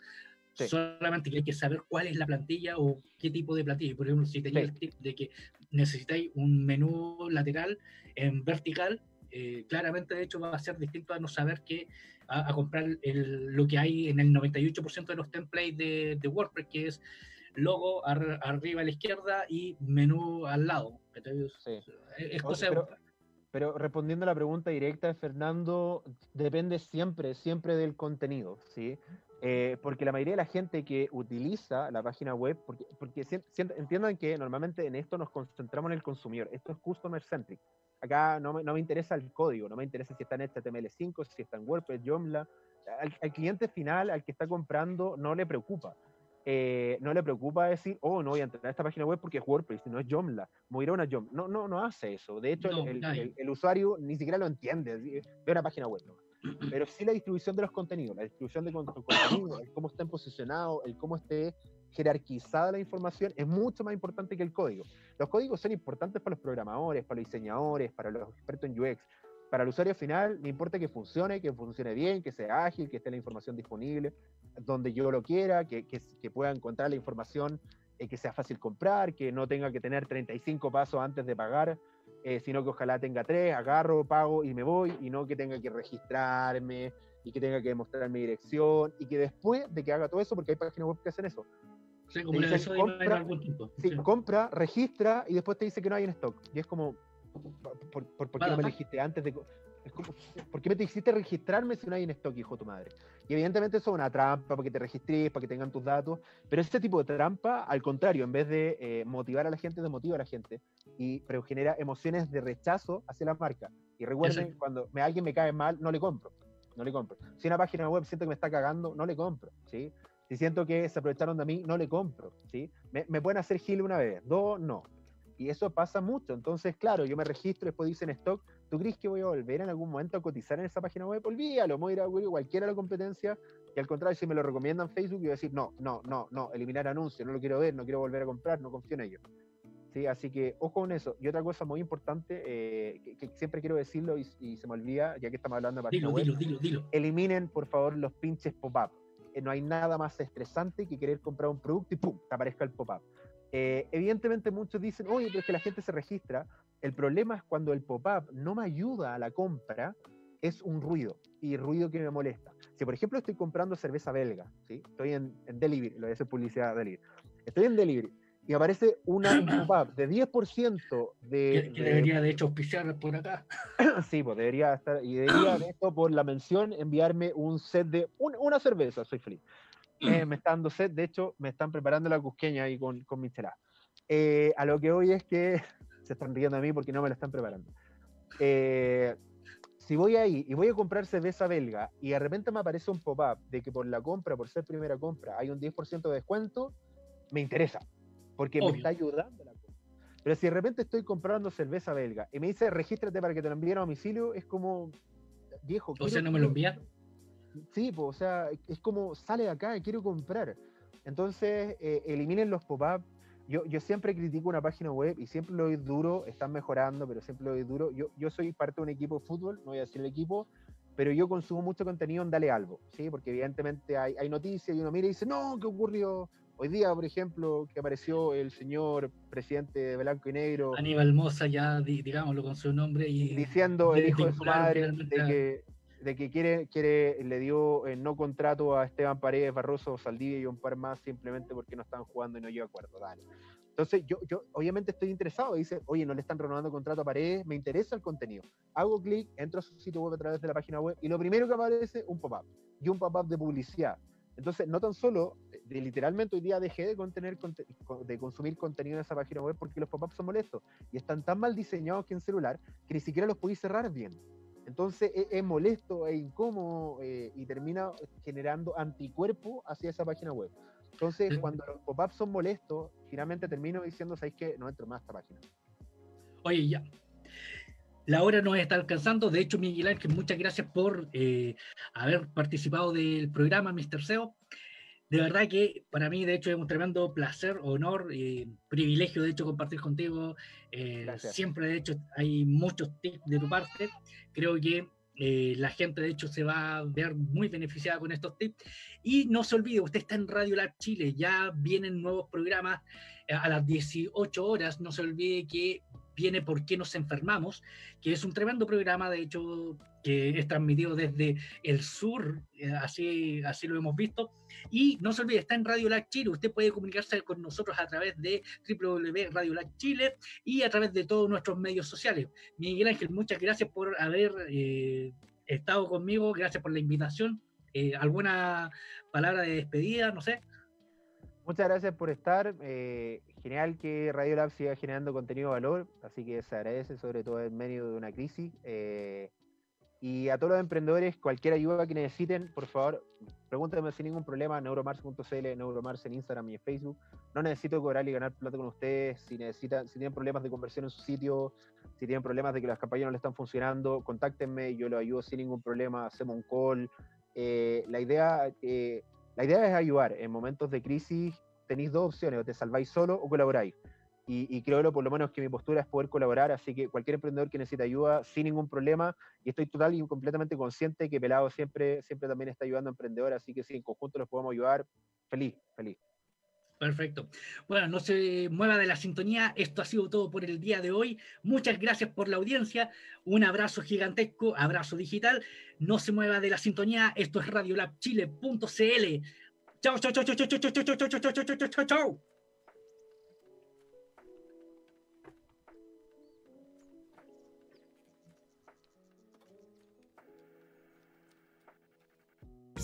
Solamente que hay que saber cuál es la plantilla o qué tipo de plantilla. Por ejemplo, si tenéis el tip de que necesitáis un menú lateral en vertical, eh, claramente de hecho va a ser distinto a no saber que a, comprar el, lo que hay en el 98% de los templates de, de, WordPress, que es logo arriba a la izquierda y menú al lado. es cosa pero, pero, respondiendo a la pregunta directa de Fernando, depende siempre, siempre del contenido, ¿sí? Eh, porque la mayoría de la gente que utiliza la página web, porque, porque entiendan que normalmente en esto nos concentramos en el consumidor, esto es customer centric. Acá no me, no me interesa el código, no me interesa si está en HTML5, si está en WordPress, Joomla. Al, cliente final, al que está comprando, no le preocupa. Eh, no le preocupa decir, oh, no voy a entrar a esta página web porque es WordPress, no es Joomla, voy a ir a una Joomla. No, no, no hace eso. De hecho, el, el, el, usuario ni siquiera lo entiende, ve una página web. ¿no? Pero sí la distribución de los contenidos, la distribución de contenidos, el cómo estén posicionados, el cómo esté jerarquizada la información es mucho más importante que el código. Los códigos son importantes para los programadores, para los diseñadores, para los expertos en UX. Para el usuario final, le importa que funcione, que funcione bien, que sea ágil, que esté la información disponible donde yo lo quiera, que, que, que pueda encontrar la información, eh, que sea fácil comprar, que no tenga que tener 35 pasos antes de pagar eh, sino que ojalá tenga tres, agarro, pago y me voy, y no que tenga que registrarme y que tenga que demostrar mi dirección, y que después de que haga todo eso, porque hay páginas web que hacen eso. Sí, como eso compra, sí, compra, registra y después te dice que no hay en stock. Y es como, ¿por, por, qué no me dijiste antes de.? Es como, ¿por qué me te hiciste registrarme si no hay en stock, hijo de tu madre? Y evidentemente eso es una trampa para que te registres, para que tengan tus datos, pero ese tipo de trampa, al contrario, en vez de eh, motivar a la gente, desmotiva a la gente, y, pero genera emociones de rechazo hacia la marca. Y recuerden, cuando me, alguien me cae mal, no le compro, no le compro. Si una página web siento que me está cagando, no le compro, ¿sí? Si siento que se aprovecharon de mí, no le compro, ¿sí? Me, me pueden hacer gil una vez, dos, no. Y eso pasa mucho. Entonces, claro, yo me registro, después dicen stock, ¿tú crees que voy a volver en algún momento a cotizar en esa página web? Olvídalo, voy a ir a cualquiera de la competencia y al contrario, si me lo recomiendan Facebook, yo voy a decir, no, no, no, no, eliminar anuncios, no lo quiero ver, no quiero volver a comprar, no confío en ellos. ¿Sí? Así que ojo con eso. Y otra cosa muy importante, eh, que, siempre quiero decirlo y, se me olvida, ya que estamos hablando de página web, dilo, dilo, eliminen por favor los pinches pop-up. Eh, no hay nada más estresante que querer comprar un producto y ¡pum! te aparezca el pop-up. Eh, evidentemente muchos dicen, oye, pero es que la gente se registra. El problema es cuando el pop-up no me ayuda a la compra, es un ruido, y ruido que me molesta. Si por ejemplo estoy comprando cerveza belga, ¿sí? estoy en, delivery, lo voy a hacer publicidad delivery, estoy en delivery, y aparece una, un pop-up de 10% de... Que, debería de hecho auspiciar por acá. sí, pues debería estar, y debería de esto por la mención enviarme un set de una cerveza, soy feliz. Eh, me está dando sed, de hecho, me están preparando la cusqueña ahí con, con mi eh, a lo que hoy es que se están riendo a mí porque no me la están preparando. Eh, si voy ahí y voy a comprar cerveza belga y de repente me aparece un pop-up de que por la compra, por ser primera compra, hay un 10% de descuento, me interesa, porque me está ayudando la compra. Pero si de repente estoy comprando cerveza belga y me dice regístrate para que te lo envíen a domicilio, es como, viejo. O sea, no me lo envían. Sí, pues, o sea, es como sale de acá, quiero comprar. Entonces, eh, eliminen los pop-up. Yo, yo siempre critico una página web y siempre lo doy duro, están mejorando, pero siempre lo doy duro. Yo, yo soy parte de un equipo de fútbol, no voy a decir el equipo, pero yo consumo mucho contenido en Dale Algo, ¿sí? Porque evidentemente hay, hay noticias y uno mira y dice, no, ¿qué ocurrió? Hoy día, por ejemplo, que apareció el señor presidente de Blanco y Negro. Aníbal Moza, ya digámoslo con su nombre. y Diciendo el hijo de su madre de que de que quiere, quiere, le dio eh, no contrato a Esteban Paredes, Barroso, Saldivia y un par más simplemente porque no están jugando y no lleva acuerdo. Dale. Entonces, yo, yo obviamente estoy interesado. Dice, oye, no le están renovando contrato a Paredes, me interesa el contenido. Hago clic, entro a su sitio web a través de la página web y lo primero que aparece, un pop-up. Y un pop-up de publicidad. Entonces, no tan solo, de, literalmente hoy día dejé de, de consumir contenido en esa página web porque los pop-ups son molestos y están tan mal diseñados que en celular que ni siquiera los podéis cerrar bien. Entonces es, molesto, e incómodo eh, y termina generando anticuerpo hacia esa página web. Entonces, cuando los pop-ups son molestos, finalmente termino diciendo, ¿sabéis qué? No entro más a esta página. Oye, ya. La hora nos está alcanzando. De hecho, Miguel Ángel, muchas gracias por eh, haber participado del programa, Mr. SEO de verdad que para mí, de hecho, es un tremendo placer, honor y privilegio, de hecho, compartir contigo. Eh, siempre, de hecho, hay muchos tips de tu parte. Creo que eh, la gente, de hecho, se va a ver muy beneficiada con estos tips. Y no se olvide, usted está en Radio Lab Chile, ya vienen nuevos programas eh, a las 18 horas. No se olvide que viene ¿Por qué nos enfermamos? que es un tremendo programa, de hecho, que es transmitido desde el sur, eh, así, así lo hemos visto. Y no se olvide, está en Radio Lag Chile, usted puede comunicarse con nosotros a través de www.radio Chile y a través de todos nuestros medios sociales. Miguel Ángel, muchas gracias por haber eh, estado conmigo, gracias por la invitación. Eh, ¿Alguna palabra de despedida? No sé. Muchas gracias por estar. Eh, genial que Radio Lab siga generando contenido de valor, así que se agradece, sobre todo en medio de una crisis. Eh, y a todos los emprendedores, cualquier ayuda que necesiten, por favor, pregúntenme sin ningún problema, neuromars.cl, neuromars en Instagram y en Facebook. No necesito cobrar y ganar plata con ustedes. Si necesitan, si tienen problemas de conversión en su sitio, si tienen problemas de que las campañas no le están funcionando, contáctenme, yo los ayudo sin ningún problema, hacemos un call. Eh, la idea la idea es ayudar. En momentos de crisis tenéis dos opciones, o te salváis solo o colaboráis. Y, creo por lo menos que mi postura es poder colaborar, así que cualquier emprendedor que necesite ayuda, sin ningún problema, y estoy total y completamente consciente que Pelado siempre, siempre también está ayudando a emprendedores, así que si en conjunto los podemos ayudar, feliz, feliz. Perfecto. Bueno, no se mueva de la sintonía. Esto ha sido todo por el día de hoy. Muchas gracias por la audiencia. Un abrazo gigantesco, abrazo digital. No se mueva de la sintonía. Esto es radiolabchile.cl. Chao, chao, chao, chao, chao, chao, chao, chao, chao, chao, chao, chao, chao.